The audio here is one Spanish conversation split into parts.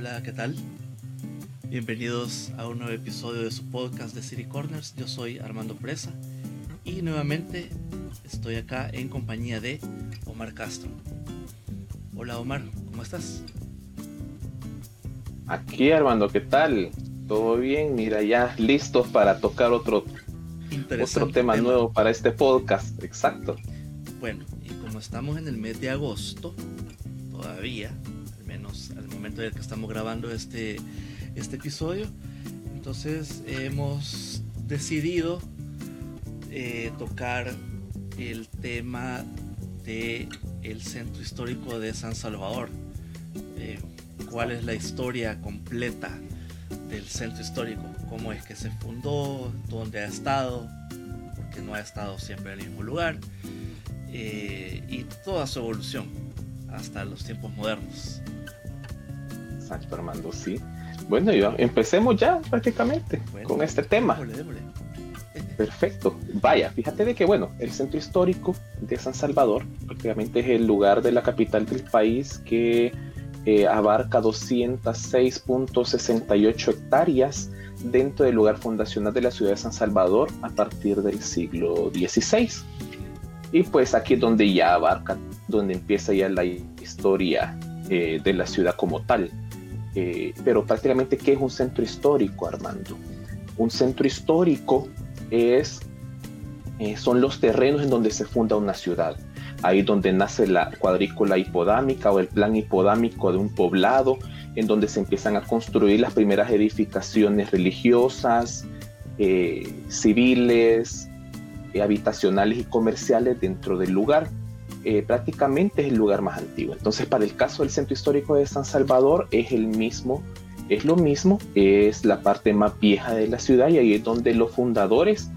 Hola, ¿qué tal? Bienvenidos a un nuevo episodio de su podcast de City Corners. Yo soy Armando Presa y nuevamente estoy acá en compañía de Omar Castro. Hola Omar, ¿cómo estás? Aquí Armando, ¿qué tal? ¿Todo bien? Mira, ya listos para tocar otro, otro tema, tema nuevo para este podcast. Exacto. Bueno, y como estamos en el mes de agosto, todavía, en el que estamos grabando este, este episodio, entonces hemos decidido eh, tocar el tema de centro histórico de San Salvador. ¿Cuál es la historia completa del centro histórico? ¿Cómo es que se fundó? ¿Dónde ha estado? Porque no ha estado siempre en el mismo lugar. Eh, y toda su evolución hasta los tiempos modernos. Exacto, Armando, sí. Bueno, yo, empecemos ya prácticamente con este tema. Perfecto. Vaya, fíjate de que, bueno, el centro histórico de San Salvador prácticamente es el lugar de la capital del país que eh, abarca 206.68 hectáreas dentro del lugar fundacional de la ciudad de San Salvador a partir del siglo XVI. Y pues aquí es donde ya abarca, donde empieza ya la historia eh, de la ciudad como tal. Eh, pero prácticamente, ¿qué es un centro histórico, Armando? Un centro histórico es, eh, son los terrenos en donde se funda una ciudad. Ahí donde nace la cuadrícula hipodámica o el plan hipodámico de un poblado, en donde se empiezan a construir las primeras edificaciones religiosas, eh, civiles, eh, habitacionales y comerciales dentro del lugar. Prácticamente es el lugar más antiguo. Entonces, para el caso del centro histórico de San Salvador, es el mismo es lo mismo, es la parte más vieja de la ciudad y ahí es donde los fundadores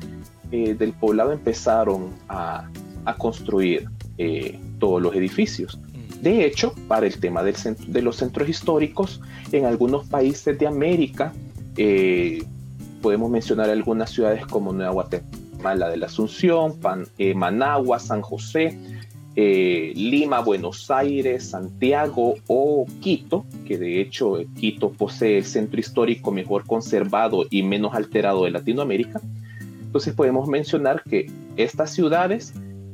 eh, del poblado empezaron a, construir eh, todos los edificios. De hecho, para el tema del de los centros históricos, en algunos países de América, eh, podemos mencionar algunas ciudades como Nueva Guatemala de la Asunción, Managua, San José, eh, Lima, Buenos Aires, Santiago o Quito, que de hecho eh, Quito posee el centro histórico mejor conservado y menos alterado de Latinoamérica. Entonces podemos mencionar que estas ciudades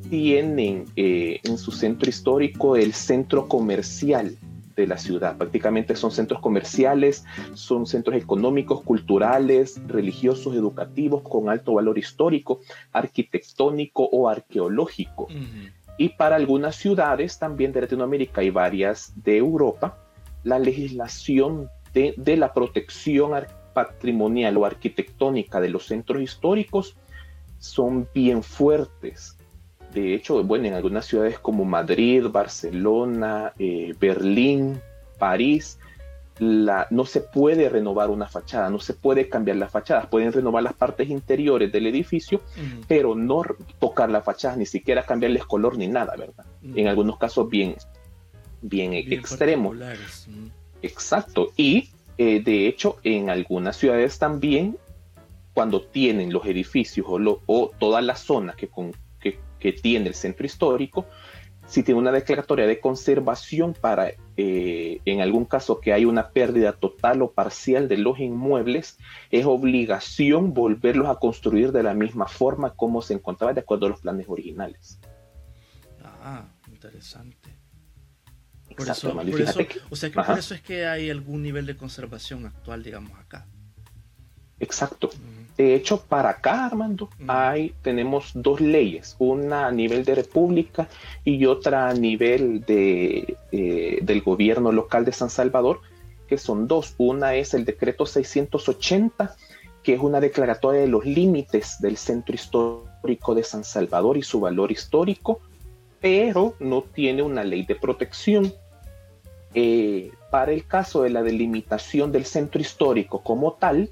tienen eh, en su centro histórico el centro comercial de la ciudad. Prácticamente son centros comerciales, son centros económicos, culturales, religiosos, educativos, con alto valor histórico, arquitectónico o arqueológico. Y para algunas ciudades también de Latinoamérica y varias de Europa, la legislación de, la protección patrimonial o arquitectónica de los centros históricos son bien fuertes. De hecho, bueno, en algunas ciudades como Madrid, Barcelona, eh, Berlín, París, no se puede renovar una fachada, no se puede cambiar las fachadas, pueden renovar las partes interiores del edificio, pero no tocar las fachadas, ni siquiera cambiarles color ni nada, ¿verdad? En algunos casos bien, bien, extremos. Exacto. Y eh, de hecho, en algunas ciudades también, cuando tienen los edificios o, o toda la zona que, con, que, que tiene el centro histórico, si tiene una declaratoria de conservación para, eh, en algún caso que hay una pérdida total o parcial de los inmuebles, es obligación volverlos a construir de la misma forma como se encontraba de acuerdo a los planes originales. Ah, interesante. Por eso, o sea que por eso es que hay algún nivel de conservación actual, digamos, acá. Exacto. De hecho, para acá, Armando, hay, tenemos dos leyes, una a nivel de república y otra a nivel de, eh, del gobierno local de San Salvador, que son dos. Una es el decreto 680, que es una declaratoria de los límites del centro histórico de San Salvador y su valor histórico, pero no tiene una ley de protección. Eh, para el caso de la delimitación del centro histórico como tal,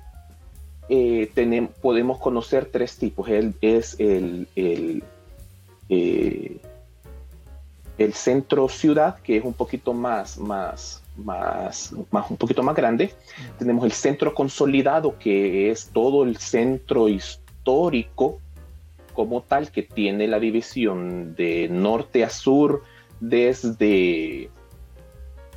eh, tenemos, podemos conocer tres tipos. El, es el, el, eh, el, centro ciudad, que es un poquito más, más, más, más, un poquito más grande. Tenemos el centro consolidado, que es todo el centro histórico como tal, que tiene la división de norte a sur desde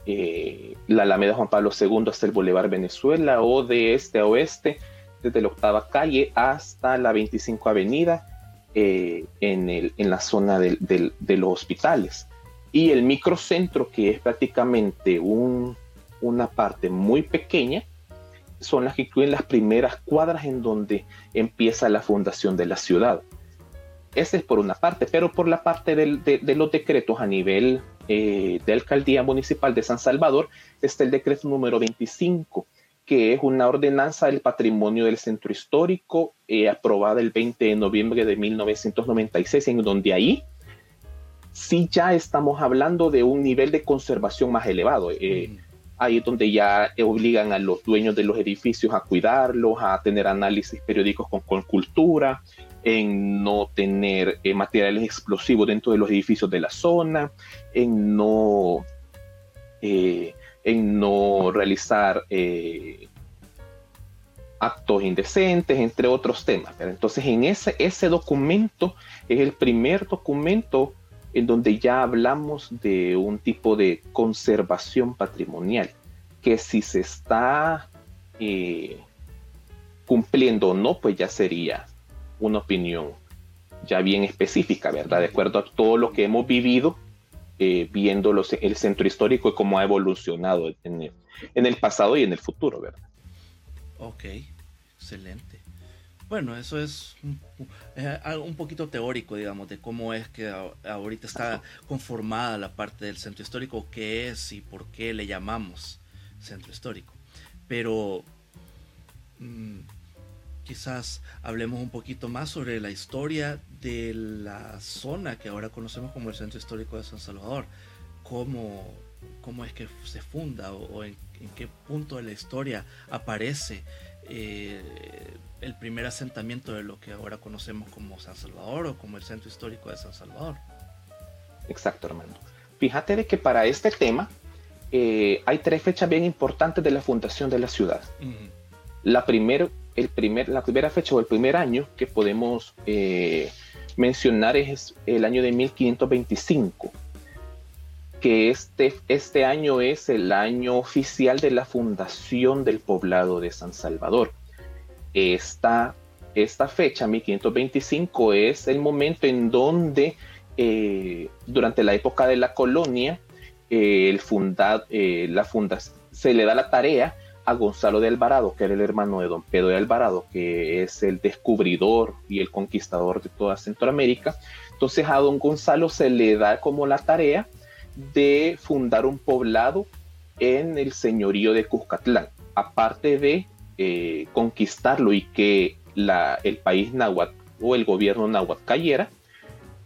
eh, la Alameda Juan Pablo II hasta el Boulevard Venezuela o de este a oeste, desde la octava calle hasta la 25 Avenida eh, en, el, en, la zona de los hospitales. Y el microcentro, que es prácticamente un, una parte muy pequeña, son las que incluyen las primeras cuadras en donde empieza la fundación de la ciudad. Ese es por una parte, pero por la parte de, los decretos a nivel eh, de alcaldía municipal de San Salvador está el decreto número 25, que es una ordenanza del patrimonio del centro histórico eh, aprobada el 20 de noviembre de 1996, en donde ahí sí ya estamos hablando de un nivel de conservación más elevado. Eh, ahí es donde ya obligan a los dueños de los edificios a cuidarlos, a tener análisis periódicos con, con cultura, en no tener eh, materiales explosivos dentro de los edificios de la zona, en no, eh, en no realizar eh, actos indecentes, entre otros temas. Entonces, en ese, ese documento es el primer documento en donde ya hablamos de un tipo de conservación patrimonial, que si se está cumpliendo o no, pues ya sería una opinión ya bien específica, ¿verdad? De acuerdo a todo lo que hemos vivido, eh, viendo los, el centro histórico y cómo ha evolucionado en el, en el pasado y en el futuro, ¿verdad? Ok, excelente. Bueno, eso es un, un, poquito teórico, digamos, de cómo es que ahorita está conformada la parte del centro histórico, qué es y por qué le llamamos centro histórico. Pero mm, quizás hablemos un poquito más sobre la historia de la zona que ahora conocemos como el Centro Histórico de San Salvador. ¿Cómo, cómo es que se funda o, en, qué punto de la historia aparece eh, el primer asentamiento de lo que ahora conocemos como San Salvador o como el Centro Histórico de San Salvador? Exacto, hermano. Fíjate de que para este tema eh, hay tres fechas bien importantes de la fundación de la ciudad. La primera el primer, la primera fecha o el primer año que podemos eh, mencionar es el año de 1525, que este, este año es el año oficial de la fundación del poblado de San Salvador. Esta, esta fecha, 1525, es el momento en donde eh, durante la época de la colonia, eh, el fundad, la funda, se le da la tarea a Gonzalo de Alvarado, que era el hermano de don Pedro de Alvarado, que es el descubridor y el conquistador de toda Centroamérica. Entonces a don Gonzalo se le da como la tarea de fundar un poblado en el señorío de Cuscatlán, aparte de eh, conquistarlo y que la, el país náhuatl o el gobierno náhuatl cayera,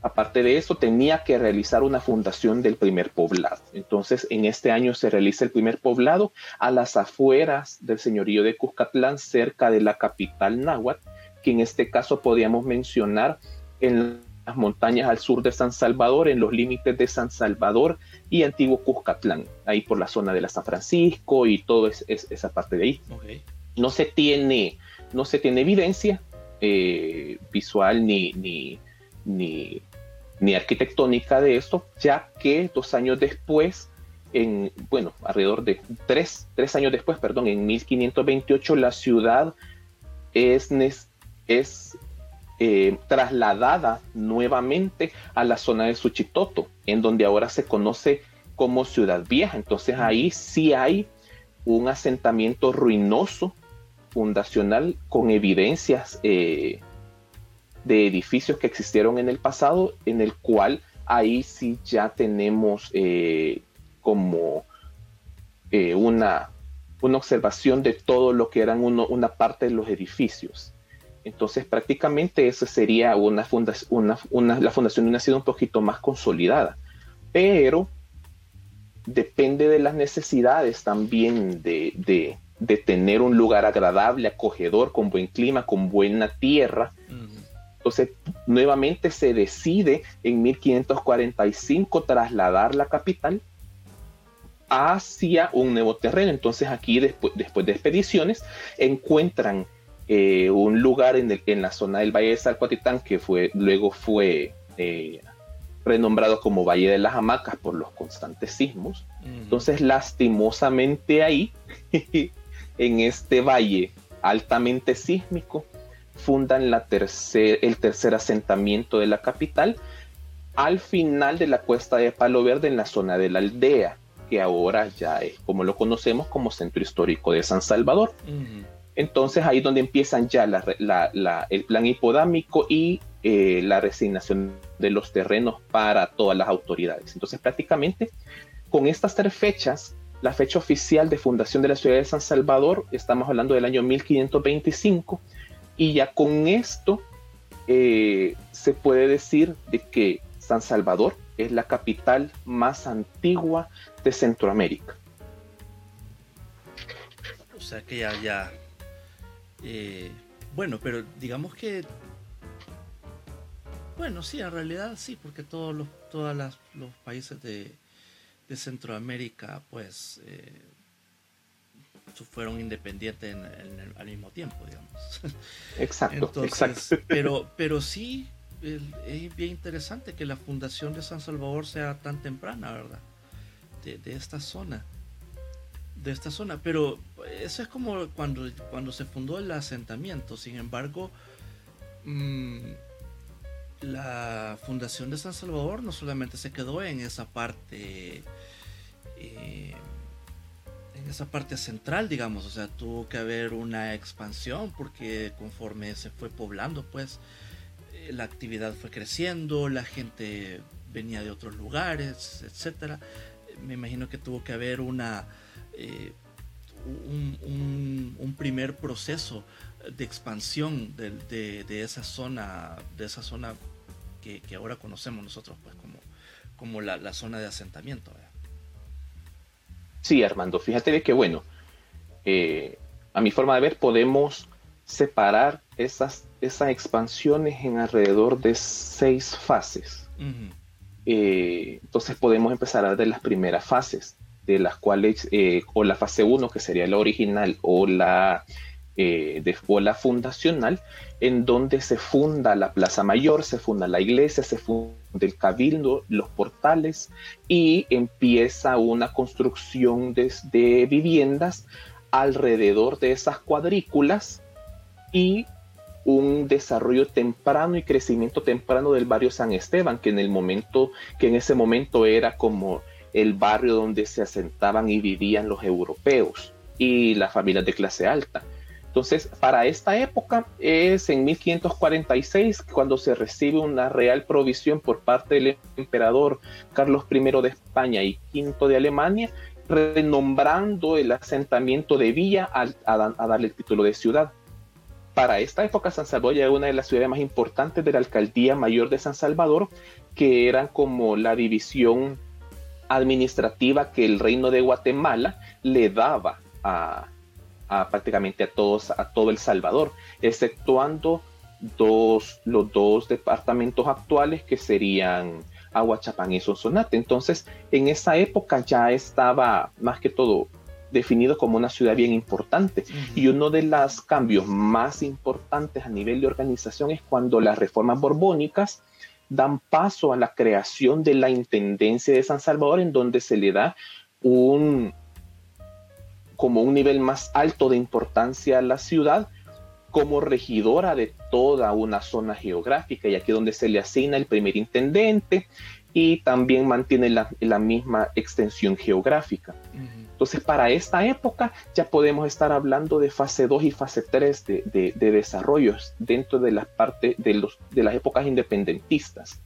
Aparte de eso, tenía que realizar una fundación del primer poblado. Entonces, en este año se realiza el primer poblado a las afueras del señorío de Cuscatlán, cerca de la capital náhuatl, que en este caso podríamos mencionar en las montañas al sur de San Salvador, en los límites de San Salvador y antiguo Cuscatlán, ahí por la zona de la San Francisco y toda esa parte de ahí. No se tiene, no se tiene evidencia eh, visual ni, ni, ni, ni arquitectónica de esto, ya que dos años después, en, bueno, alrededor de tres, tres años después, perdón, en 1528 la ciudad es, eh, trasladada nuevamente a la zona de Suchitoto, en donde ahora se conoce como Ciudad Vieja. Entonces ahí sí hay un asentamiento ruinoso fundacional con evidencias eh, de edificios que existieron en el pasado, en el cual ahí sí ya tenemos eh, como eh, una, una observación de todo lo que eran una parte de los edificios. Entonces prácticamente eso sería una fundación, una, la fundación de una ciudad un poquito más consolidada, pero depende de las necesidades también de, de tener un lugar agradable, acogedor, con buen clima, con buena tierra, entonces, nuevamente se decide en 1545 trasladar la capital hacia un nuevo terreno. Entonces, aquí, después, después de expediciones, encuentran eh, un lugar en, la zona del Valle de Salcuatitán que fue, luego fue eh, renombrado como Valle de las Hamacas por los constantes sismos. Entonces, lastimosamente ahí, en este valle altamente sísmico, fundan la tercer, el tercer asentamiento de la capital al final de la cuesta de Palo Verde en la zona de la aldea, que ahora ya es como lo conocemos como centro histórico de San Salvador. Entonces ahí donde empiezan ya el plan hipodámico y eh, la resignación de los terrenos para todas las autoridades. Entonces prácticamente con estas tres fechas, la fecha oficial de fundación de la ciudad de San Salvador, estamos hablando del año 1525, y ya con esto eh, se puede decir de que San Salvador es la capital más antigua de Centroamérica. O sea que ya, ya. Eh, bueno, pero digamos que. Bueno, sí, en realidad sí, porque todos los, todas los países de, de Centroamérica, pues. Eh, fueron independientes al mismo tiempo, digamos. Exacto, exacto. Pero, pero sí, es bien interesante que la fundación de San Salvador sea tan temprana, ¿verdad? De, esta zona. De esta zona. Pero eso es como cuando, cuando se fundó el asentamiento. Sin embargo, mm, la fundación de San Salvador no solamente se quedó en esa parte. Eh, en esa parte central, digamos, o sea, tuvo que haber una expansión porque conforme se fue poblando, pues, la actividad fue creciendo, la gente venía de otros lugares, etcétera. Me imagino que tuvo que haber una eh, un, primer proceso de expansión de, esa zona, de esa zona que, ahora conocemos nosotros, pues como, como la, zona de asentamiento. Sí, Armando, fíjate que bueno, eh, a mi forma de ver podemos separar esas, esas expansiones en alrededor de seis fases. Eh, entonces podemos empezar a ver de las primeras fases, de las cuales, eh, o la fase 1, que sería la original, o la, eh, de, o la fundacional, en donde se funda la Plaza Mayor, se funda la iglesia, se funda el cabildo, los portales, y empieza una construcción de viviendas alrededor de esas cuadrículas y un desarrollo temprano y crecimiento temprano del barrio San Esteban, que en el momento, que en ese momento era como el barrio donde se asentaban y vivían los europeos y las familias de clase alta. Entonces, para esta época es en 1546 cuando se recibe una real provisión por parte del emperador Carlos I de España y V de Alemania, renombrando el asentamiento de Villa a darle el título de ciudad. Para esta época San Salvador ya era una de las ciudades más importantes de la alcaldía mayor de San Salvador, que eran como la división administrativa que el reino de Guatemala le daba a, prácticamente a todos, a todo El Salvador, exceptuando dos, los dos departamentos actuales que serían Aguachapán y Sonsonate. Entonces, en esa época ya estaba más que todo definido como una ciudad bien importante. Y uno de los cambios más importantes a nivel de organización es cuando las reformas borbónicas dan paso a la creación de la Intendencia de San Salvador, en donde se le da un como un nivel más alto de importancia a la ciudad como regidora de toda una zona geográfica y aquí donde se le asigna el primer intendente y también mantiene la, misma extensión geográfica. Entonces, para esta época ya podemos estar hablando de fase 2 y fase 3 de, de, desarrollos dentro de las partes de, los, de las épocas independentistas.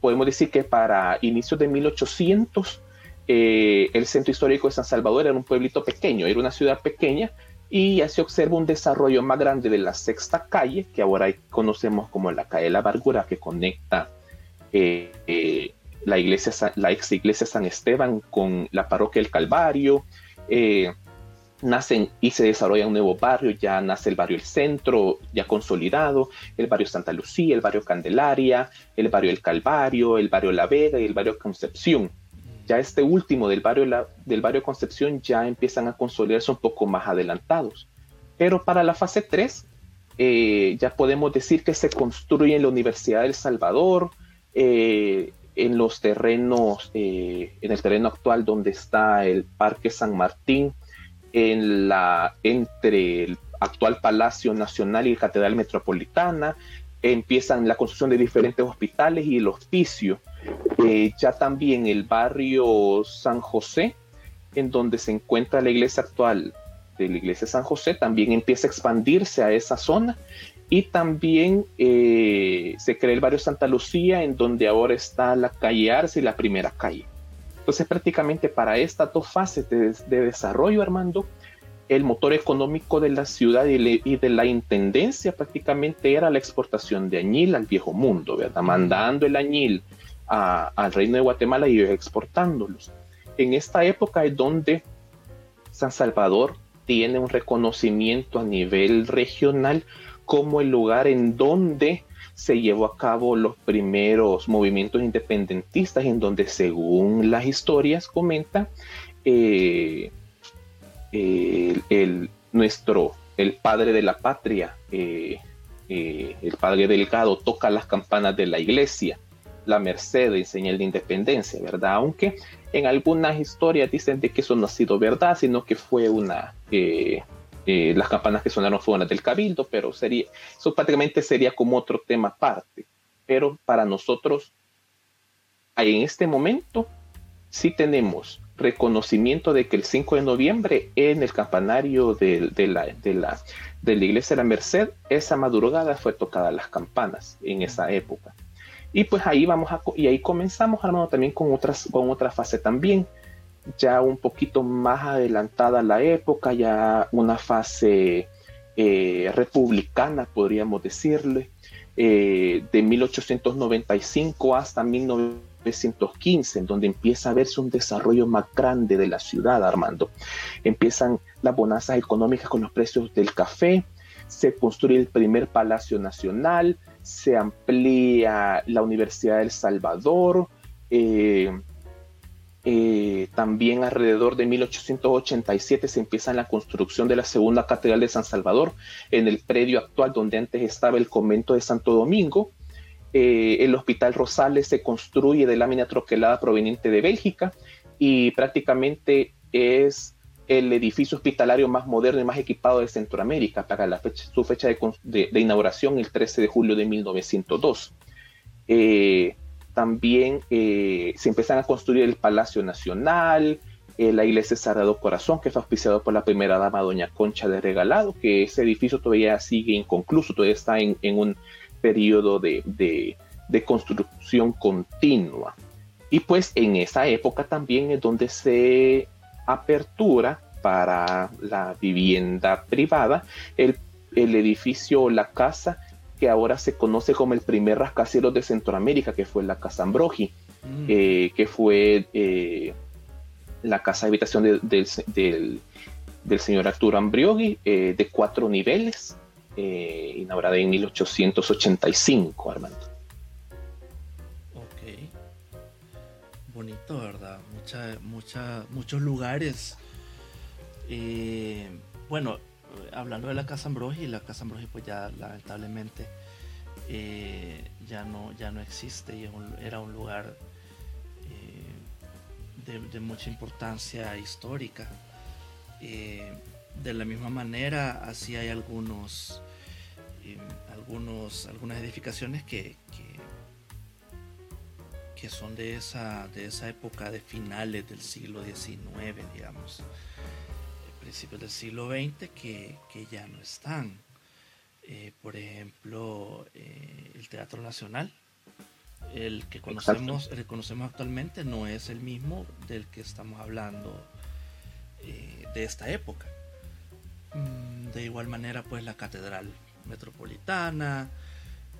Podemos decir que para inicios de 1800, eh, el centro histórico de San Salvador era un pueblito pequeño, era una ciudad pequeña, y ya se observa un desarrollo más grande de la sexta calle, que ahora conocemos como la calle de la Amargura, que conecta eh, eh, la, iglesia, la ex iglesia San Esteban con la parroquia del Calvario. Nacen y se desarrolla un nuevo barrio, ya nace el barrio El Centro, ya consolidado, el barrio Santa Lucía, el barrio Candelaria, el barrio El Calvario, el barrio La Vega y el barrio Concepción. Ya este último del barrio, del barrio Concepción ya empiezan a consolidarse un poco más adelantados. Pero para la fase 3 eh, ya podemos decir que se construye en la Universidad del Salvador, eh, en los terrenos, en el terreno actual donde está el Parque San Martín, en la, entre el actual Palacio Nacional y la Catedral Metropolitana, empiezan la construcción de diferentes hospitales y el hospicio. Eh, ya también el barrio San José, en donde se encuentra la iglesia actual de la iglesia San José, también empieza a expandirse a esa zona. Y también eh, se crea el barrio Santa Lucía, en donde ahora está la calle Arce y la primera calle. Entonces prácticamente para estas dos fases de, de desarrollo, Armando, el motor económico de la ciudad y, de la intendencia prácticamente era la exportación de añil al viejo mundo, ¿verdad? Mandando el añil al reino de Guatemala y exportándolos. En esta época es donde San Salvador tiene un reconocimiento a nivel regional como el lugar en donde se llevó a cabo los primeros movimientos independentistas, en donde según las historias comenta, eh, el, nuestro, el padre de la patria, eh, eh, el padre Delgado, toca las campanas de la iglesia, la merced en señal de independencia, ¿verdad? Aunque en algunas historias dicen de que eso no ha sido verdad, sino que fue una... Eh, las campanas que sonaron fueron las del cabildo, pero sería, eso prácticamente sería como otro tema aparte. Pero para nosotros, en este momento, sí tenemos reconocimiento de que el 5 de noviembre en el campanario de, la, de, la, de la iglesia de la Merced, esa madrugada fue tocada las campanas en esa época. Y pues ahí vamos a, y ahí comenzamos, hermano, también con, otras, con otra fase también, ya un poquito más adelantada la época, ya una fase eh, republicana, podríamos decirle, eh, de 1895 hasta 1900 1915, en donde empieza a verse un desarrollo más grande de la ciudad, Armando. Empiezan las bonanzas económicas con los precios del café, se construye el primer Palacio Nacional, se amplía la Universidad del Salvador, eh, eh, también alrededor de 1887 se empieza la construcción de la segunda catedral de San Salvador en el predio actual donde antes estaba el convento de Santo Domingo. Eh, el Hospital Rosales se construye de lámina troquelada proveniente de Bélgica y prácticamente es el edificio hospitalario más moderno y más equipado de Centroamérica para la su fecha de, inauguración el 13 de julio de 1902. Eh, también eh, se empiezan a construir el Palacio Nacional, la iglesia Sagrado Corazón, que fue auspiciado por la primera dama, doña Concha de Regalado, que ese edificio todavía sigue inconcluso, todavía está en un periodo de, construcción continua. Y pues en esa época también es donde se apertura para la vivienda privada el, edificio la casa que ahora se conoce como el primer rascacielos de Centroamérica, que fue la Casa Ambrogi, mm. eh, que fue eh, la casa de habitación del, señor Arturo Ambrioghi, eh, de cuatro niveles, inaugurada en 1885, Armando. Ok. Bonito, ¿verdad? Mucha, mucha, muchos lugares. Eh, bueno, hablando de la Casa Ambrogi, la Casa Ambrogi pues ya lamentablemente eh, ya, no, ya no existe y era un lugar de, mucha importancia histórica. de la misma manera, así hay algunos algunos, algunas edificaciones que, que, son de esa, de esa época de finales del siglo XIX, digamos, principios del siglo XX, que, ya no están. Eh, por ejemplo, eh, el Teatro Nacional, el que conocemos, el conocemos actualmente no es el mismo del que estamos hablando eh, de esta época. Mm, de igual manera, pues la catedral Metropolitana,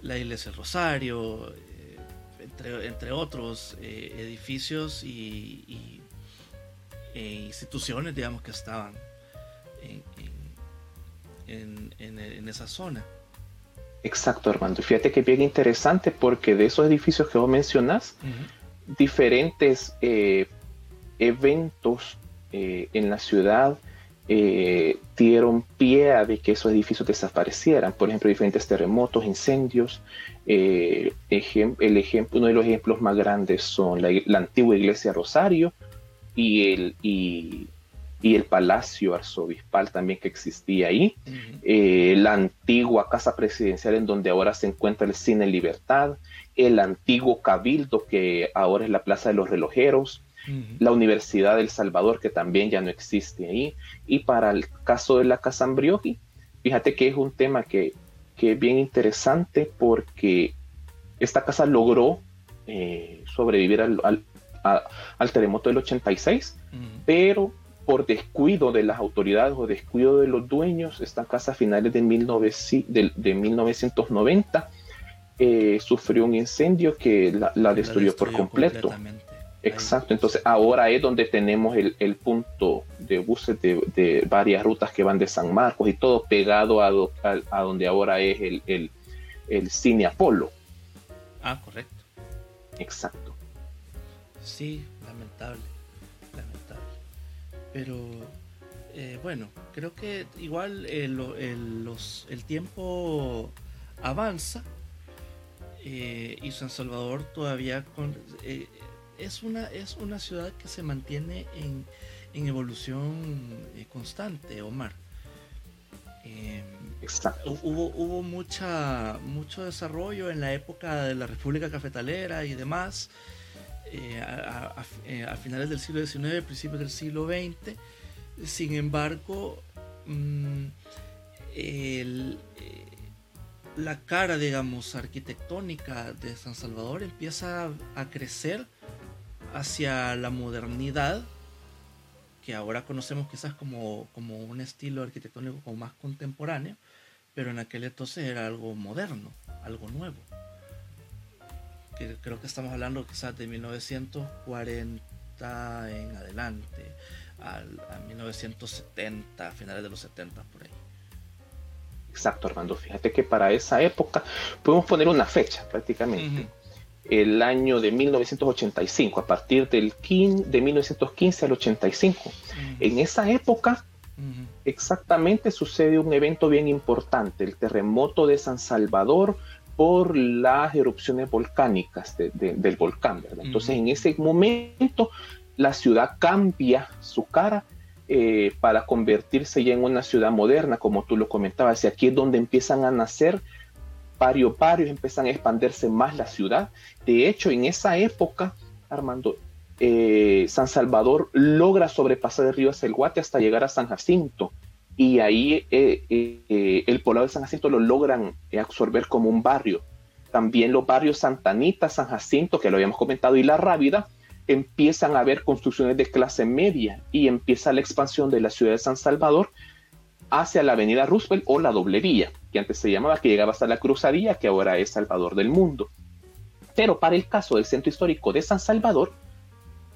la Iglesia del Rosario, eh, entre, otros eh, edificios y, e instituciones, digamos, que estaban en, en, esa zona. Exacto, Armando. Fíjate que bien interesante porque de esos edificios que vos mencionas, diferentes eh, eventos en la ciudad eh, dieron pie a de que esos edificios desaparecieran. Por ejemplo, diferentes terremotos, incendios. Eh, el ejemplo, uno de los ejemplos más grandes son la, antigua iglesia Rosario y el, y, el palacio arzobispal también que existía ahí. Eh, la antigua casa presidencial en donde ahora se encuentra el Cine Libertad. El antiguo cabildo que ahora es la Plaza de los Relojeros la Universidad del Salvador, que también ya no existe ahí. Y para el caso de la Casa Ambrioji, fíjate que es un tema que, es bien interesante porque esta casa logró eh, sobrevivir al, al, terremoto del 86, pero por descuido de las autoridades o descuido de los dueños, esta casa a finales de, 1990 eh, sufrió un incendio que la, destruyó, por completo. Exacto, entonces ahora es donde tenemos el, punto de buses de, varias rutas que van de San Marcos y todo pegado a, a, donde ahora es el, el, cine Apolo. Ah, correcto. Exacto. Sí, lamentable, lamentable. Pero eh, bueno, creo que igual eh, los, el tiempo avanza eh, y San Salvador todavía con, es una, es una ciudad que se mantiene en, evolución eh, constante, Omar. Exacto. Hubo, hubo mucha, mucho desarrollo en la época de la República Cafetalera y demás, eh, eh, a, finales del siglo XIX, principios del siglo XX. Sin embargo, mm, la cara, digamos, arquitectónica de San Salvador empieza a crecer hacia la modernidad, que ahora conocemos quizás como, como un estilo arquitectónico como más contemporáneo, pero en aquel entonces era algo moderno, algo nuevo. Que creo que estamos hablando quizás de 1940 en adelante, a, 1970, a finales de los 70 por ahí. Exacto, Armando. Fíjate que para esa época podemos poner una fecha prácticamente el año de 1985, a partir del de 1915 al 85. En esa época, exactamente sucede un evento bien importante, el terremoto de San Salvador por las erupciones volcánicas del volcán. Entonces, en ese momento, la ciudad cambia su cara eh, para convertirse ya en una ciudad moderna, como tú lo comentabas, y aquí es donde empiezan a nacer varios barrios, empiezan a expandirse más la ciudad. De hecho, en esa época, Armando, eh, San Salvador logra sobrepasar el río Selguate hasta llegar a San Jacinto. Y ahí eh, eh, el poblado de San Jacinto lo logran absorber como un barrio. También los barrios Santanita, San Jacinto, que lo habíamos comentado, y La Rábida, empiezan a haber construcciones de clase media y empieza la expansión de la ciudad de San Salvador hacia la avenida Roosevelt o la doble vía que antes se llamaba, que llegaba hasta la Cruzaría, que ahora es Salvador del Mundo. Pero para el caso del centro histórico de San Salvador,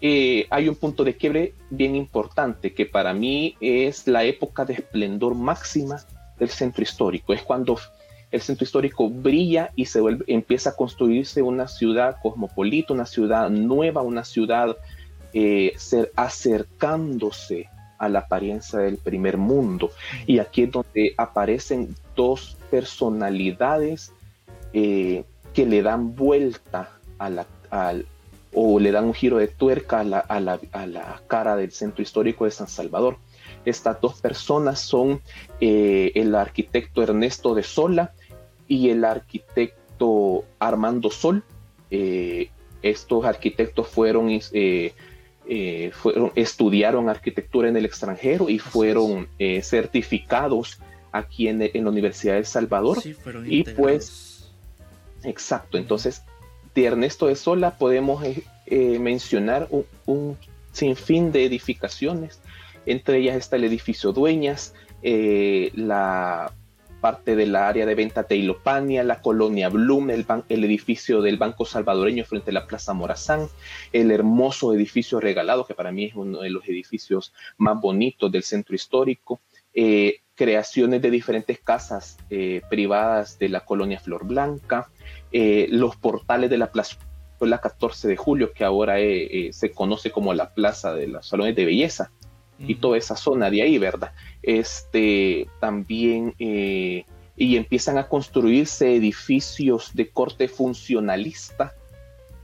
eh, hay un punto de quiebre bien importante, que para mí es la época de esplendor máxima del centro histórico. Es cuando el centro histórico brilla y se vuelve, empieza a construirse una ciudad cosmopolita, una ciudad nueva, una ciudad eh, ser, acercándose a la apariencia del primer mundo. Y aquí es donde aparecen dos personalidades eh, que le dan vuelta a la, al, o le dan un giro de tuerca a la, a, la, a la, cara del centro histórico de San Salvador. Estas dos personas son eh, el arquitecto Ernesto de Sola y el arquitecto Armando Sol. Eh, estos arquitectos fueron eh, fueron, estudiaron arquitectura en el extranjero y fueron certificados aquí en, en, la Universidad de El Salvador. y pues, exacto, entonces de Ernesto de Sola podemos eh, mencionar un, un, sinfín de edificaciones, entre ellas está el edificio Dueñas, la parte del área de venta Teilopania, la colonia Bloom, el, el, edificio del Banco Salvadoreño frente a la Plaza Morazán, el hermoso edificio regalado, que para mí es uno de los edificios más bonitos del centro histórico, eh, creaciones de diferentes casas eh, privadas de la colonia Flor Blanca, eh, los portales de la Plaza la 14 de julio, que ahora se conoce como la Plaza de los Salones de Belleza, y toda esa zona de ahí, ¿verdad? Este, también, eh, y empiezan a construirse edificios de corte funcionalista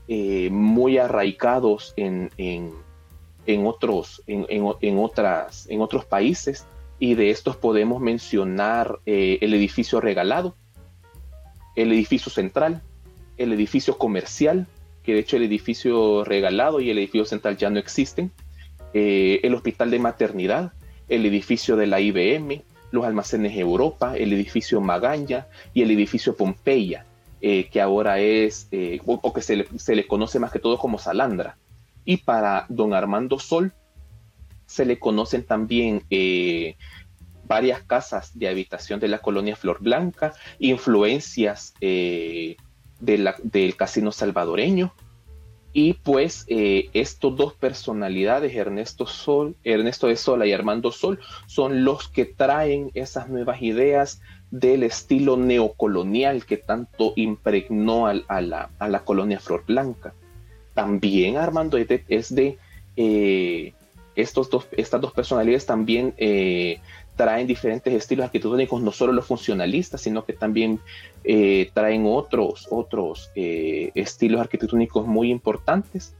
eh, muy arraigados en, en, otros, en, otras, en otros países, y de estos podemos mencionar eh, el edificio regalado, el edificio central, el edificio comercial, que de hecho el edificio regalado y el edificio central ya no existen, eh, el hospital de maternidad, el edificio de la IBM, los almacenes Europa, el edificio Magaña y el edificio Pompeya, eh, que ahora es, eh, o, que se le, conoce más que todo como Salandra. Y para don Armando Sol se le conocen también varias casas de habitación de la colonia Flor Blanca, influencias del casino salvadoreño, y pues eh, estos dos personalidades, Ernesto Sol, Ernesto de Sola y Armando Sol, son los que traen esas nuevas ideas del estilo neocolonial que tanto impregnó a, la, colonia Flor Blanca. También Armando es de, eh, estos dos, estas dos personalidades también eh, traen diferentes estilos arquitectónicos, no solo los funcionalistas, sino que también eh, traen otros, otros eh, estilos arquitectónicos muy importantes.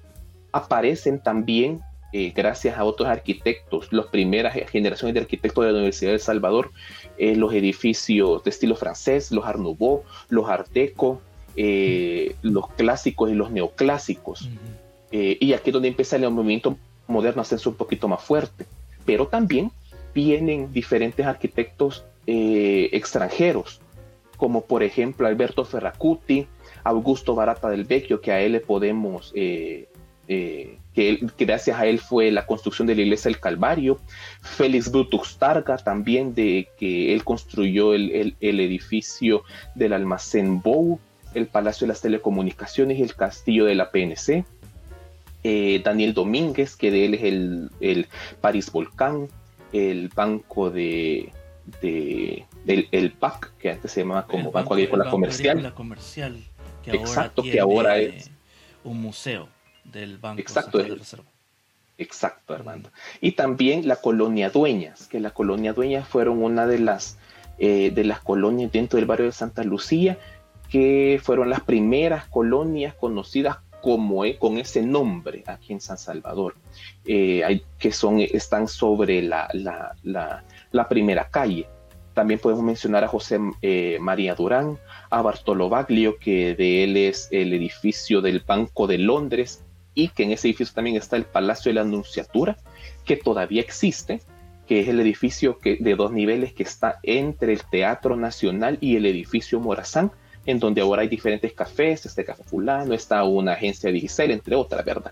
Aparecen también, gracias a otros arquitectos, las primeras generaciones de arquitectos de la Universidad de El Salvador, los edificios de estilo francés, los Art Nouveau, los Art Deco, los clásicos y los neoclásicos. y aquí es donde empieza el movimiento moderno hacerse un poquito más fuerte. Pero también vienen diferentes arquitectos eh, extranjeros, como por ejemplo Alberto Ferracuti, Augusto Barata del Vecchio, que a él le podemos, eh, eh, que, gracias a él fue la construcción de la iglesia del Calvario, Félix Brutus Targa también, de que él construyó el, edificio del almacén Bou, el Palacio de las Telecomunicaciones y el Castillo de la PNC. Daniel Domínguez, que de él es el, el París Volcán, el banco de, del el PAC, que antes se llamaba como Banco, Agrícola Comercial. Comercial, que Exacto, ahora que ahora es un museo del Banco Exacto, de Reserva. Exacto, Armando. Y también la colonia Dueñas, que la colonia Dueñas fueron una de las, eh, de las colonias dentro del barrio de Santa Lucía, que fueron las primeras colonias conocidas como con ese nombre aquí en San Salvador, eh, hay, que son, están sobre la, la, primera calle. También podemos mencionar a José eh, María Durán, a Bartolo Baglio, que de él es el edificio del Banco de Londres y que en ese edificio también está el Palacio de la Anunciatura, que todavía existe, que es el edificio que, de dos niveles que está entre el Teatro Nacional y el edificio Morazán, en donde ahora hay diferentes cafés, este café fulano, está una agencia digital, entre otras, ¿verdad?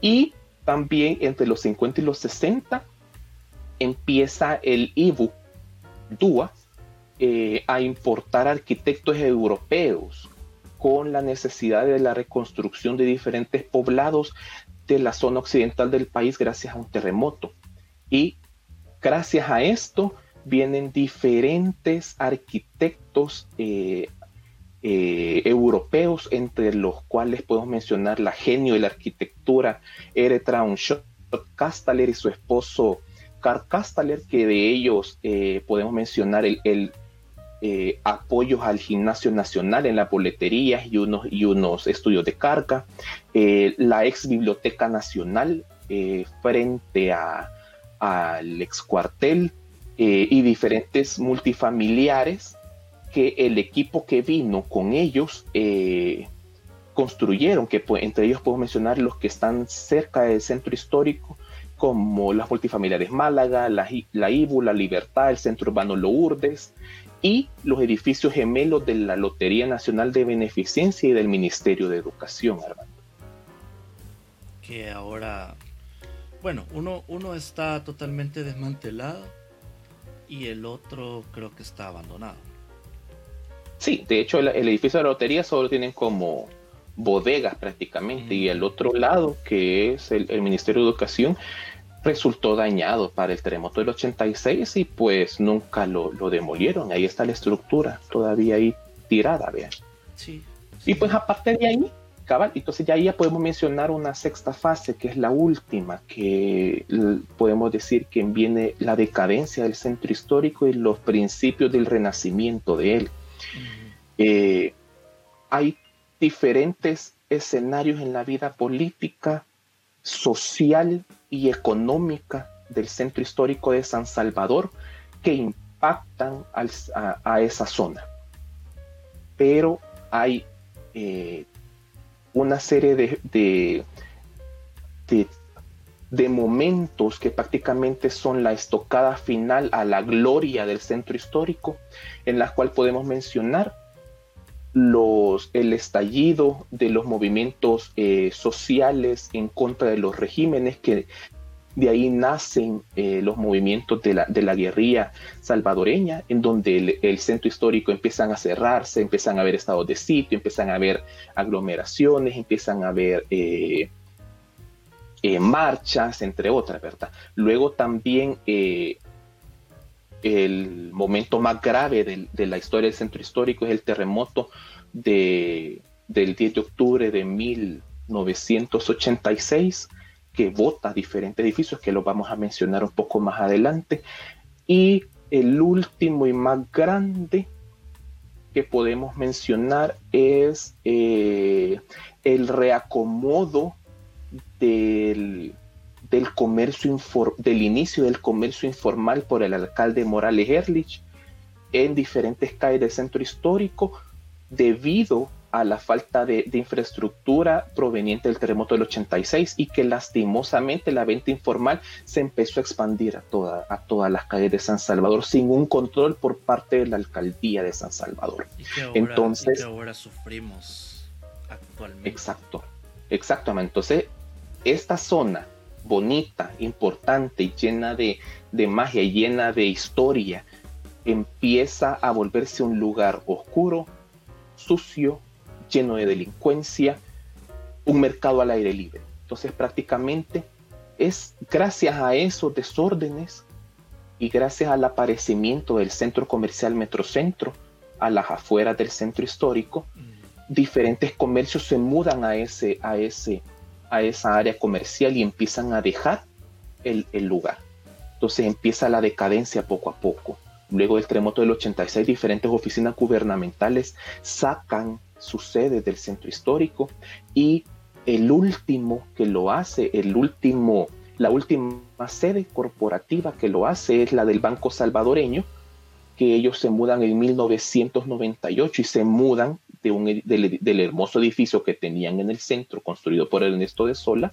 Y también entre los 50 y los 60 empieza el IBU DUA eh, a importar arquitectos europeos con la necesidad de la reconstrucción de diferentes poblados de la zona occidental del país gracias a un terremoto. Y gracias a esto vienen diferentes arquitectos eh, eh, europeos, entre los cuales podemos mencionar la genio de la arquitectura Eretraun Schott Kastaler y su esposo Karl Kastaler, que de ellos eh, podemos mencionar el, el eh, apoyos al gimnasio nacional en la boletería y unos, y unos estudios de carga, la ex biblioteca nacional frente al ex cuartel y diferentes multifamiliares que el equipo que vino con ellos eh, construyeron, que entre ellos puedo mencionar los que están cerca del centro histórico, como las multifamiliares Málaga, la, la IBU, la Libertad, el Centro Urbano Lourdes y los edificios gemelos de la Lotería Nacional de Beneficencia y del Ministerio de Educación, Armando. Que ahora, bueno, uno, uno está totalmente desmantelado y el otro creo que está abandonado. Sí, de hecho el, edificio de la lotería solo tienen como bodegas prácticamente y el otro lado, que es el, Ministerio de Educación, resultó dañado para el terremoto del 86 y pues nunca lo, demolieron. Ahí está la estructura todavía ahí tirada, vean. Sí, Y pues aparte de ahí, cabal, entonces ya ahí ya podemos mencionar una sexta fase, que es la última, que podemos decir que viene la decadencia del centro histórico y los principios del renacimiento de él. Eh, hay diferentes escenarios en la vida política, social y económica del centro histórico de San Salvador que impactan a, esa zona. Pero hay eh, una serie de, de, momentos que prácticamente son la estocada final a la gloria del centro histórico, en las cual podemos mencionar los, el estallido de los movimientos eh, sociales en contra de los regímenes que de ahí nacen eh, los movimientos de la, de la, guerrilla salvadoreña, en donde el, centro histórico empiezan a cerrarse, empiezan a haber estados de sitio, empiezan a haber aglomeraciones, empiezan a haber eh, eh, marchas, entre otras, ¿verdad? Luego también el momento más grave de, la historia del centro histórico es el terremoto de, del 10 de octubre de 1986 que vota diferentes edificios, que los vamos a mencionar un poco más adelante. Y el último y más grande que podemos mencionar es eh, el reacomodo del, del comercio del inicio del comercio informal por el alcalde Morales Ehrlich en diferentes calles del centro histórico debido a la falta de, infraestructura proveniente del terremoto del 86 y que lastimosamente la venta informal se empezó a expandir a, toda, a todas las calles de San Salvador sin un control por parte de la alcaldía de San Salvador. Y que ahora, Entonces, ahora sufrimos actualmente. Exacto, exactamente. Entonces, esta zona bonita, importante, llena de, de magia, llena de historia, empieza a volverse un lugar oscuro, sucio, lleno de delincuencia, un mercado al aire libre. Entonces prácticamente es gracias a esos desórdenes y gracias al aparecimiento del centro comercial Metrocentro a las afueras del centro histórico, mm. diferentes comercios se mudan a, ese, a, ese, a esa área comercial y empiezan a dejar el, el lugar. Entonces empieza la decadencia poco a poco. Luego del terremoto del 86, diferentes oficinas gubernamentales sacan su sede del centro histórico y el último que lo hace, el último, la última sede corporativa que lo hace es la del Banco Salvadoreño, que ellos se mudan en 1998 y se mudan de un, del, hermoso edificio que tenían en el centro, construido por Ernesto de Sola,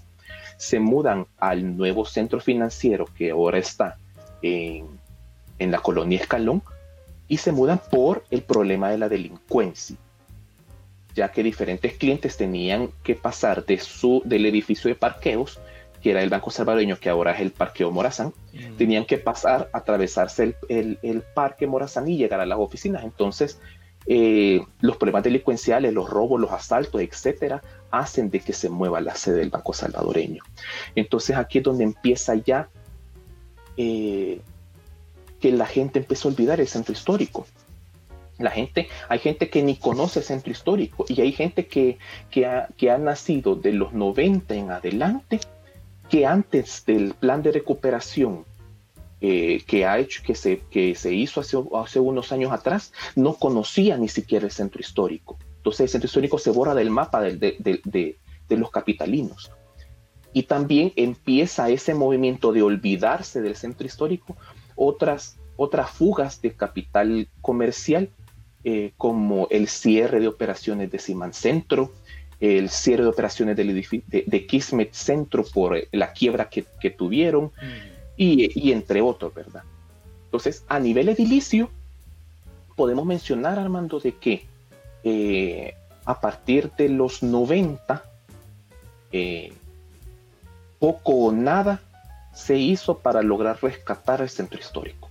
se mudan al nuevo centro financiero que ahora está en, en la colonia Escalón y se mudan por el problema de la delincuencia ya que diferentes clientes tenían que pasar de su, del edificio de parqueos, que era el Banco Salvadoreño, que ahora es el Parqueo Morazán, mm. tenían que pasar, atravesarse el, el, Parque Morazán y llegar a las oficinas. Entonces, eh, los problemas delincuenciales, los robos, los asaltos, etcétera, hacen de que se mueva la sede del Banco Salvadoreño. Entonces, aquí es donde empieza ya eh, que la gente empezó a olvidar el centro histórico. La gente, hay gente que ni conoce el centro histórico y hay gente que, que, ha, nacido de los 90 en adelante, que antes del plan de recuperación eh, que ha hecho, que se, que se hizo hace, hace unos años atrás, no conocía ni siquiera el centro histórico. Entonces el centro histórico se borra del mapa de, de, de los capitalinos. Y también empieza ese movimiento de olvidarse del centro histórico, otras, otras fugas de capital comercial eh, como el cierre de operaciones de Siman Centro, el cierre de operaciones de, de, Kismet Centro por eh, la quiebra que, tuvieron, mm. Y, entre otros, ¿verdad? Entonces, a nivel edilicio, podemos mencionar, Armando, de que eh, a partir de los 90, poco o nada se hizo para lograr rescatar el centro histórico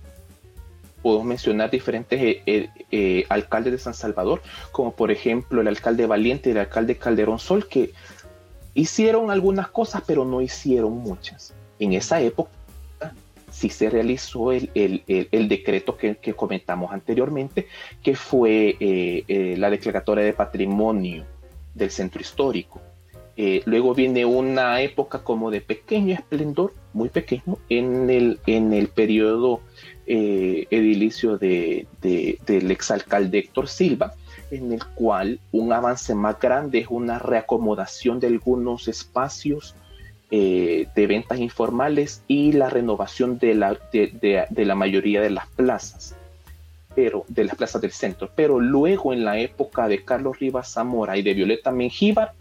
podemos mencionar diferentes eh, eh, eh, alcaldes de San Salvador, como por ejemplo el alcalde Valiente y el alcalde Calderón Sol, que hicieron algunas cosas, pero no hicieron muchas. En esa época sí se realizó el, decreto que, comentamos anteriormente, que fue la declaratoria de patrimonio del centro histórico. Eh, luego viene una época como de pequeño esplendor, muy pequeño, en el, en el periodo eh, edilicio de, del exalcalde Héctor Silva, en el cual un avance más grande es una reacomodación de algunos espacios eh, de ventas informales y la renovación de la, de, la mayoría de las plazas, pero de las plazas del centro. Pero luego en la época de Carlos Rivas Zamora y de Violeta Mengíbar,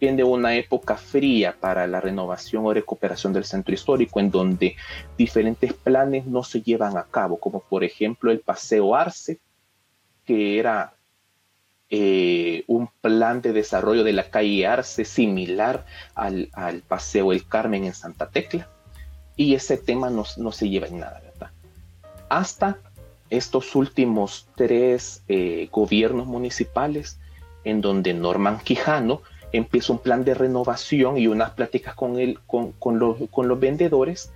viene una época fría para la renovación o recuperación del centro histórico, en donde diferentes planes no se llevan a cabo, como por ejemplo el Paseo Arce, que era eh, un plan de desarrollo de la calle Arce similar al, Paseo El Carmen en Santa Tecla, y ese tema no, se lleva en nada, ¿verdad? Hasta estos últimos tres eh, gobiernos municipales, en donde Norman Quijano empieza un plan de renovación y unas pláticas con, el, con, con, los, con los vendedores,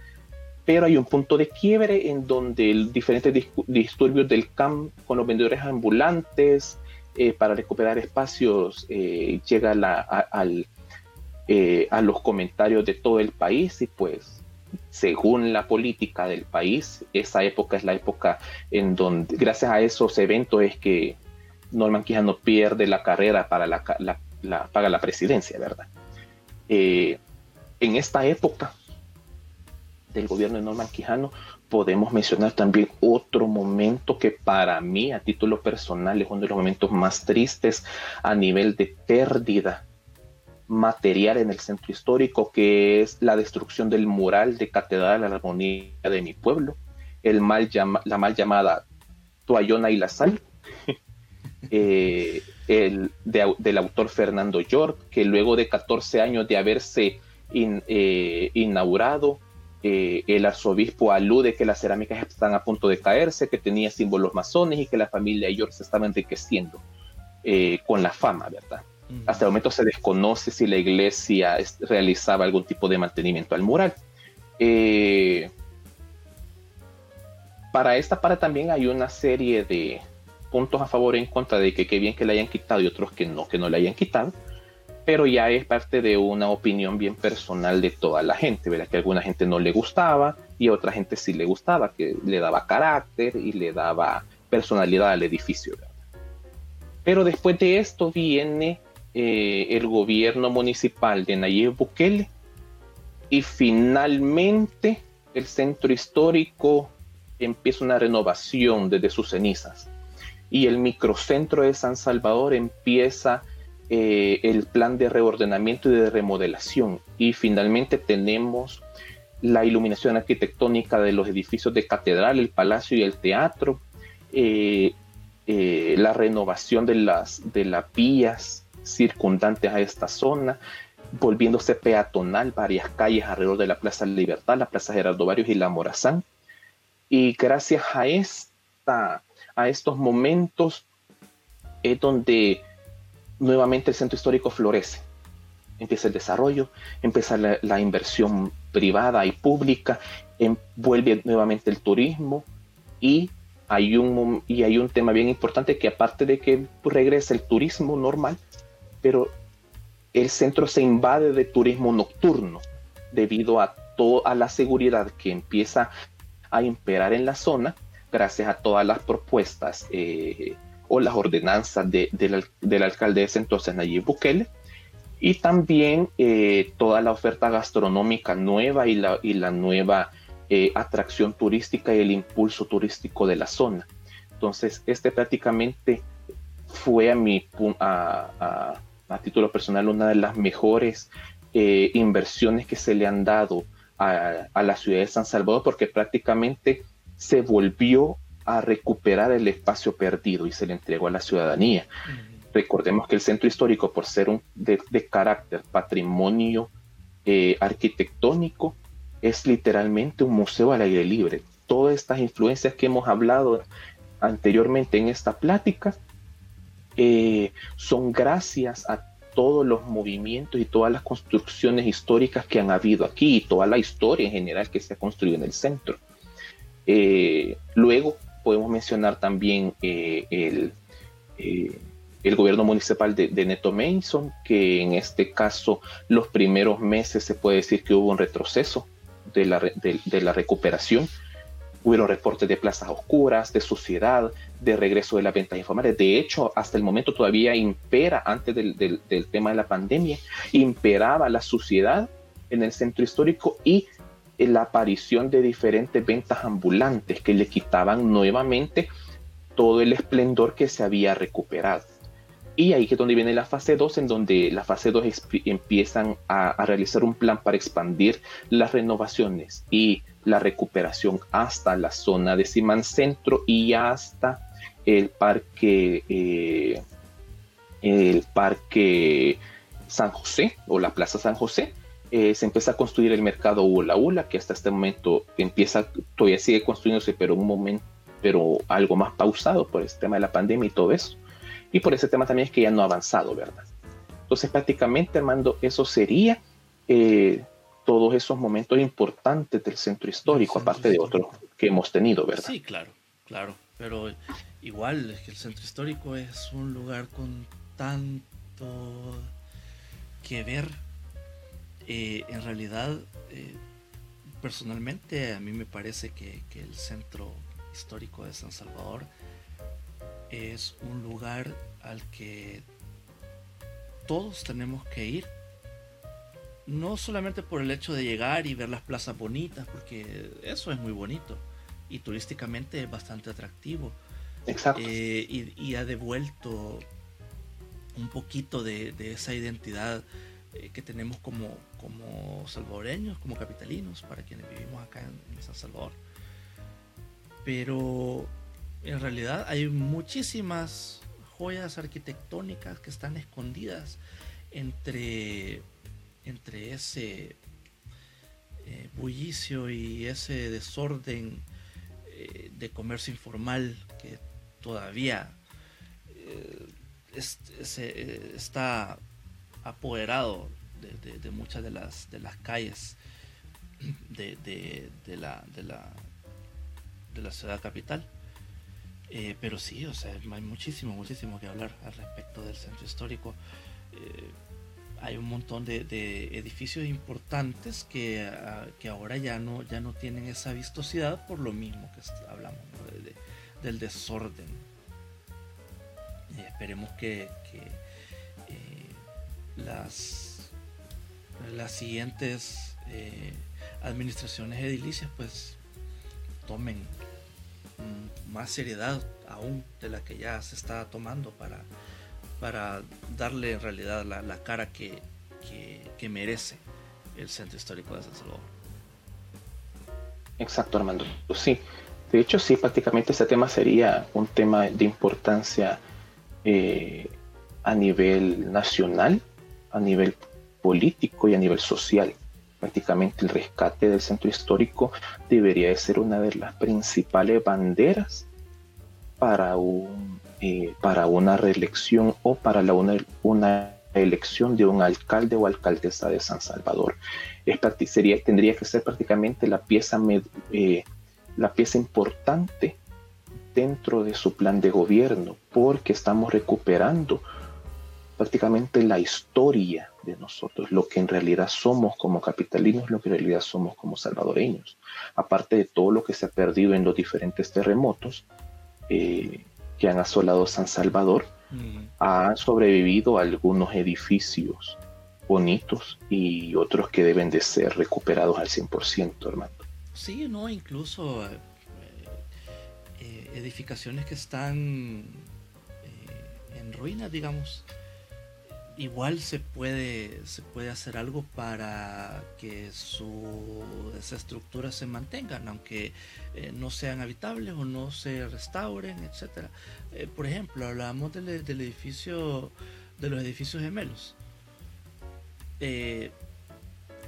pero hay un punto de quiebre en donde el, diferentes disturbios del CAM con los vendedores ambulantes eh, para recuperar espacios eh, llega la, al, eh, a los comentarios de todo el país y pues según la política del país, esa época es la época en donde gracias a esos eventos es que Norman Quijano pierde la carrera para la, la la, paga la presidencia, ¿verdad? En esta época del gobierno de Norman Quijano podemos mencionar también otro momento que para mí a título personal es uno de los momentos más tristes a nivel de pérdida material en el centro histórico, que es la destrucción del mural de Catedral a la Armonía de mi pueblo, el mal la mal llamada Toallona y la Sal, eh, el, del autor Fernando York, que luego de 14 años de haberse eh, inaugurado, eh, el arzobispo alude que las cerámicas están a punto de caerse, que tenía símbolos masones y que la familia York se estaba enriqueciendo con la fama, ¿verdad? Hasta el momento se desconoce si la iglesia realizaba algún tipo de mantenimiento al mural. para esta parte también hay una serie de, puntos a favor y en contra de que qué bien que le hayan quitado y otros que no, que no le hayan quitado, pero ya es parte de una opinión bien personal de toda la gente, ¿verdad? Que alguna gente no le gustaba y a otra gente sí le gustaba, que le daba carácter y le daba personalidad al edificio, Pero después de esto viene eh, el gobierno municipal de Nayib Bukele y finalmente el centro histórico empieza una renovación desde sus cenizas y el microcentro de San Salvador empieza eh, el plan de reordenamiento y de remodelación. Y finalmente tenemos la iluminación arquitectónica de los edificios de catedral, el palacio y el teatro, eh, eh, la renovación de las, de las vías circundantes a esta zona, volviéndose peatonal varias calles alrededor de la Plaza Libertad, la Plaza Gerardo Barrios y la Morazán. Y gracias a esta a estos momentos es donde nuevamente el centro histórico florece. Empieza el desarrollo, empieza la, inversión privada y pública, vuelve nuevamente el turismo y hay, un, y hay un tema bien importante que aparte de que regresa el turismo normal, pero el centro se invade de turismo nocturno debido a, toda la seguridad que empieza a imperar en la zona gracias a todas las propuestas eh, o las ordenanzas de, del alcalde de entonces, Nayib Bukele, y también eh, toda la oferta gastronómica nueva y la, y la nueva eh, atracción turística y el impulso turístico de la zona. Entonces, este prácticamente fue a, mi, a, a, título personal una de las mejores inversiones que se le han dado a, a la ciudad de San Salvador, porque prácticamente se volvió a recuperar el espacio perdido y se le entregó a la ciudadanía. Recordemos que el centro histórico, por ser un, de, carácter patrimonio eh, arquitectónico, es literalmente un museo al aire libre. Todas estas influencias que hemos hablado anteriormente en esta plática eh, son gracias a todos los movimientos y todas las construcciones históricas que han habido aquí y toda la historia en general que se ha construido en el centro. Eh, luego podemos mencionar también eh, el, eh, el gobierno municipal de, Neto Mason, que en este caso los primeros meses se puede decir que hubo un retroceso de la, de, la recuperación. Hubieron reportes de plazas oscuras, de suciedad, de regreso de las ventas informales. De hecho, hasta el momento todavía impera, antes del, del tema de la pandemia, imperaba la suciedad en el centro histórico y la aparición de diferentes ventas ambulantes que le quitaban nuevamente todo el esplendor que se había recuperado. Y ahí es donde viene la fase 2, en donde la fase 2 empiezan a, realizar un plan para expandir las renovaciones y la recuperación hasta la zona de Simán Centro y hasta el parque, eh, el parque San José o la Plaza San José. Eh, se empieza a construir el mercado Ula Ula, que hasta este momento empieza, todavía sigue construyéndose, pero un momento, pero algo más pausado por el tema de la pandemia y todo eso. Y por ese tema también es que ya no ha avanzado, ¿verdad? Entonces prácticamente, Armando, eso sería eh, todos esos momentos importantes del centro histórico, aparte de otros que hemos tenido, ¿verdad? Sí, claro, claro. Pero igual es que el centro histórico es un lugar con tanto que ver. Eh, en realidad, eh, personalmente, a mí me parece que, que el centro histórico de San Salvador es un lugar al que todos tenemos que ir. No solamente por el hecho de llegar y ver las plazas bonitas, porque eso es muy bonito y turísticamente es bastante atractivo. Exacto. Eh, y, ha devuelto un poquito de, esa identidad eh, que tenemos como, como salvadoreños, como capitalinos, para quienes vivimos acá en San Salvador. Pero en realidad hay muchísimas joyas arquitectónicas que están escondidas entre, entre ese eh, bullicio y ese desorden eh, de comercio informal que todavía está apoderado de, muchas de las, de las calles de, la, de, la, de la ciudad capital. Eh, pero sí, o sea, hay muchísimo, muchísimo que hablar al respecto del centro histórico. Eh, hay un montón de, edificios importantes que, ah, que, ahora ya no, ya no tienen esa vistosidad por lo mismo que hablamos del desorden. esperemos que, las, las siguientes administraciones edilicias pues tomen más seriedad aún de la que ya se está tomando para, para darle en realidad la, cara que, merece el centro histórico de San Salvador. Exacto, Armando. Sí, de hecho sí, prácticamente este tema sería un tema de importancia eh, a nivel nacional, a nivel político y a nivel social prácticamente el rescate del centro histórico debería de ser una de las principales banderas para, un, eh, para una reelección o para la, una, una, elección de un alcalde o alcaldesa de San Salvador. Es, sería, tendría que ser prácticamente la pieza, eh, la pieza importante dentro de su plan de gobierno, porque estamos recuperando prácticamente la historia de nosotros, lo que en realidad somos como capitalinos, lo que en realidad somos como salvadoreños. Aparte de todo lo que se ha perdido en los diferentes terremotos eh, que han asolado San Salvador, mm. han sobrevivido algunos edificios bonitos y otros que deben de ser recuperados al 100%, hermano. Sí, no, incluso eh, eh, edificaciones que están en ruinas, digamos igual se puede, se puede hacer algo para que sus estructuras se mantengan, aunque eh, no sean habitables o no se restauren, etcétera. Eh, por ejemplo, hablábamos del, edificio, de los edificios gemelos. Eh,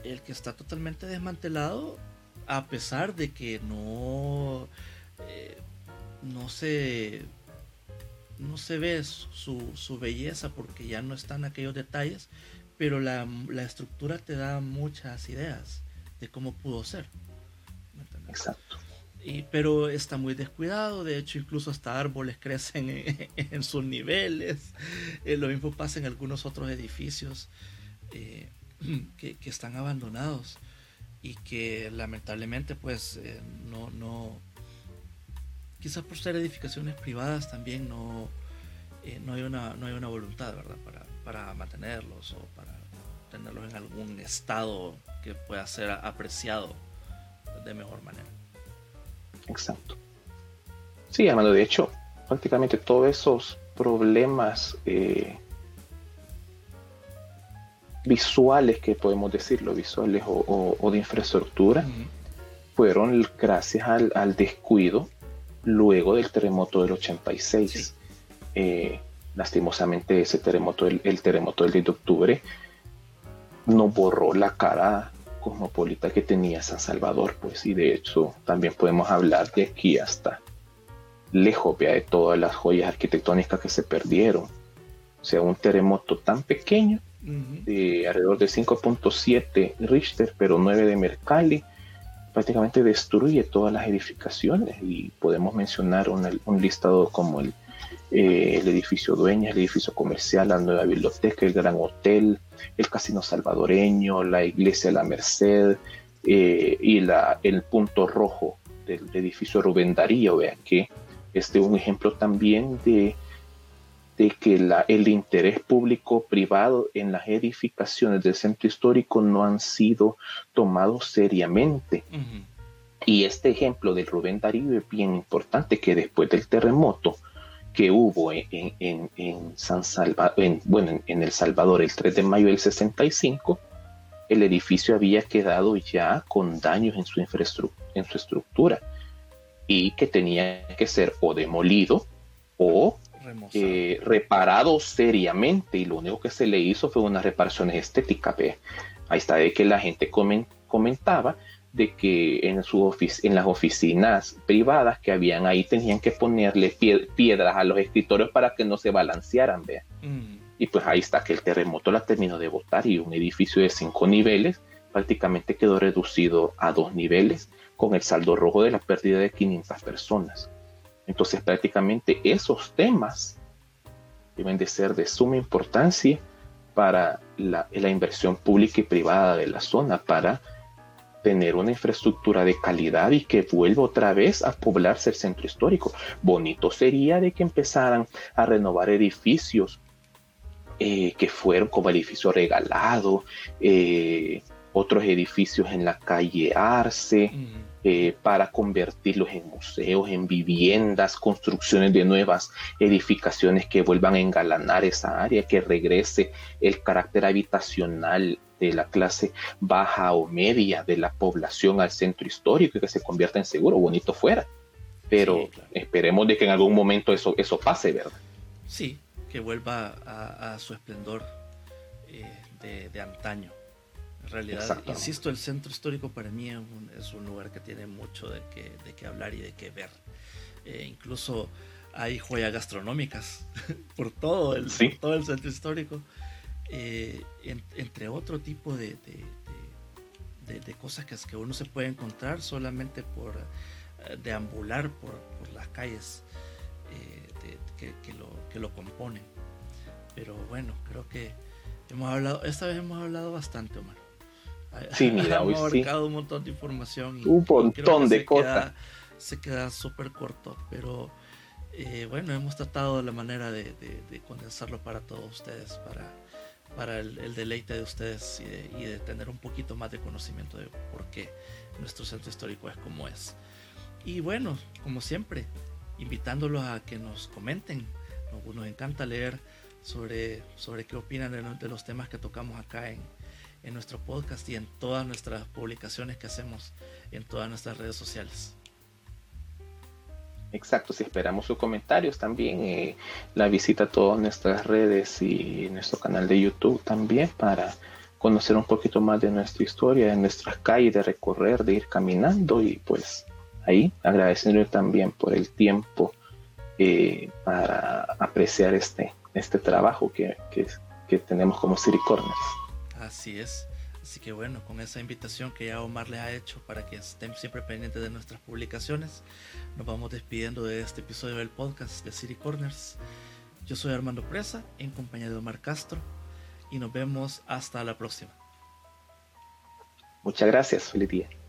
el que está totalmente desmantelado, a pesar de que no, no se no se ve su, belleza porque ya no están aquellos detalles, pero la, estructura te da muchas ideas de cómo pudo ser. Exacto. pero está muy descuidado, de hecho incluso hasta árboles crecen en, sus niveles, eh, lo mismo pasa en algunos otros edificios eh, que, están abandonados y que lamentablemente pues eh, no, no, quizás por ser edificaciones privadas también no, no, hay, una, no hay una voluntad ¿verdad? Para, para mantenerlos o para tenerlos en algún estado que pueda ser apreciado de mejor manera. Exacto. Sí, Amado, de hecho, prácticamente todos esos problemas eh, visuales, que podemos decirlo, visuales o, de infraestructura, fueron gracias al, descuido luego del terremoto del 86. Eh, lastimosamente ese terremoto, el, el, terremoto del 10 de octubre, no borró la cara cosmopolita que tenía San Salvador, pues, y de hecho también podemos hablar de aquí hasta lejos de todas las joyas arquitectónicas que se perdieron. O sea, un terremoto tan pequeño, de alrededor de 5.7 Richter, pero 9 de Mercalli, prácticamente destruye todas las edificaciones y podemos mencionar un listado como el eh, el edificio Dueña, el edificio comercial, la nueva biblioteca, el gran hotel, el casino salvadoreño, la iglesia La Merced eh, y la, el punto rojo del, edificio Rubén Darío. Vean que este es un ejemplo también de, de que la, el interés público-privado en las edificaciones del centro histórico no han sido tomados seriamente. Y este ejemplo del Rubén Darío es bien importante, que después del terremoto, que hubo en, San en, bueno, en, El Salvador el 3 de mayo del 65, el edificio había quedado ya con daños en su, infraestructura, en su estructura y que tenía que ser o demolido o eh, reparado seriamente y lo único que se le hizo fue una reparación estética. Ahí está de que la gente comentaba de que en, su en las oficinas privadas que habían ahí tenían que ponerle piedras a los escritorios para que no se balancearan, vea. Mm. Y pues ahí está que el terremoto la terminó de botar y un edificio de cinco niveles prácticamente quedó reducido a dos niveles con el saldo rojo de la pérdida de 500 personas. Entonces prácticamente esos temas deben de ser de suma importancia para la, inversión pública y privada de la zona, para tener una infraestructura de calidad y que vuelva otra vez a poblarse el centro histórico. Bonito sería de que empezaran a renovar edificios eh, que fueron como edificio regalado, eh, otros edificios en la calle Arce, eh, para convertirlos en museos, en viviendas, construcciones de nuevas edificaciones que vuelvan a engalanar esa área, que regrese el carácter habitacional de la clase baja o media de la población al centro histórico y que se convierta en seguro, bonito fuera. Pero esperemos de que en algún momento eso, eso pase, ¿verdad? Sí, que vuelva a, su esplendor eh, de, antaño. En realidad, insisto, el centro histórico para mí es un, lugar que tiene mucho de que, de que hablar y de que ver. Eh, incluso hay joyas gastronómicas por todo el, por todo el centro histórico. Eh, entre otro tipo de, de, cosas que, que, uno se puede encontrar solamente por eh, deambular por, las calles eh, que, lo, que lo componen. Pero bueno, creo que hemos hablado, esta vez hemos hablado bastante, Omar. Sí, mira, hemos abarcado un montón de información. Y un montón de cosas. se queda súper corto, pero bueno, hemos tratado la manera de, condensarlo para todos ustedes, para para el, deleite de ustedes y de, tener un poquito más de conocimiento de por qué nuestro centro histórico es como es. Y bueno, como siempre, invitándolos a que nos comenten. Nos, encanta leer sobre, sobre qué opinan de, los temas que tocamos acá en, en nuestro podcast y en todas nuestras publicaciones que hacemos en todas nuestras redes sociales. Exacto, si esperamos sus comentarios también, eh, la visita a todas nuestras redes y nuestro canal de YouTube también para conocer un poquito más de nuestra historia, de nuestras calles, de recorrer, de ir caminando y pues ahí agradeciéndole también por el tiempo eh, para apreciar este, este trabajo que, que, tenemos como City. Así es. Así que bueno, con esa invitación que ya Omar les ha hecho para que estén siempre pendientes de nuestras publicaciones, nos vamos despidiendo de este episodio del podcast de City Corners. Yo soy Armando Presa, en compañía de Omar Castro, y nos vemos hasta la próxima. Muchas gracias, feliz.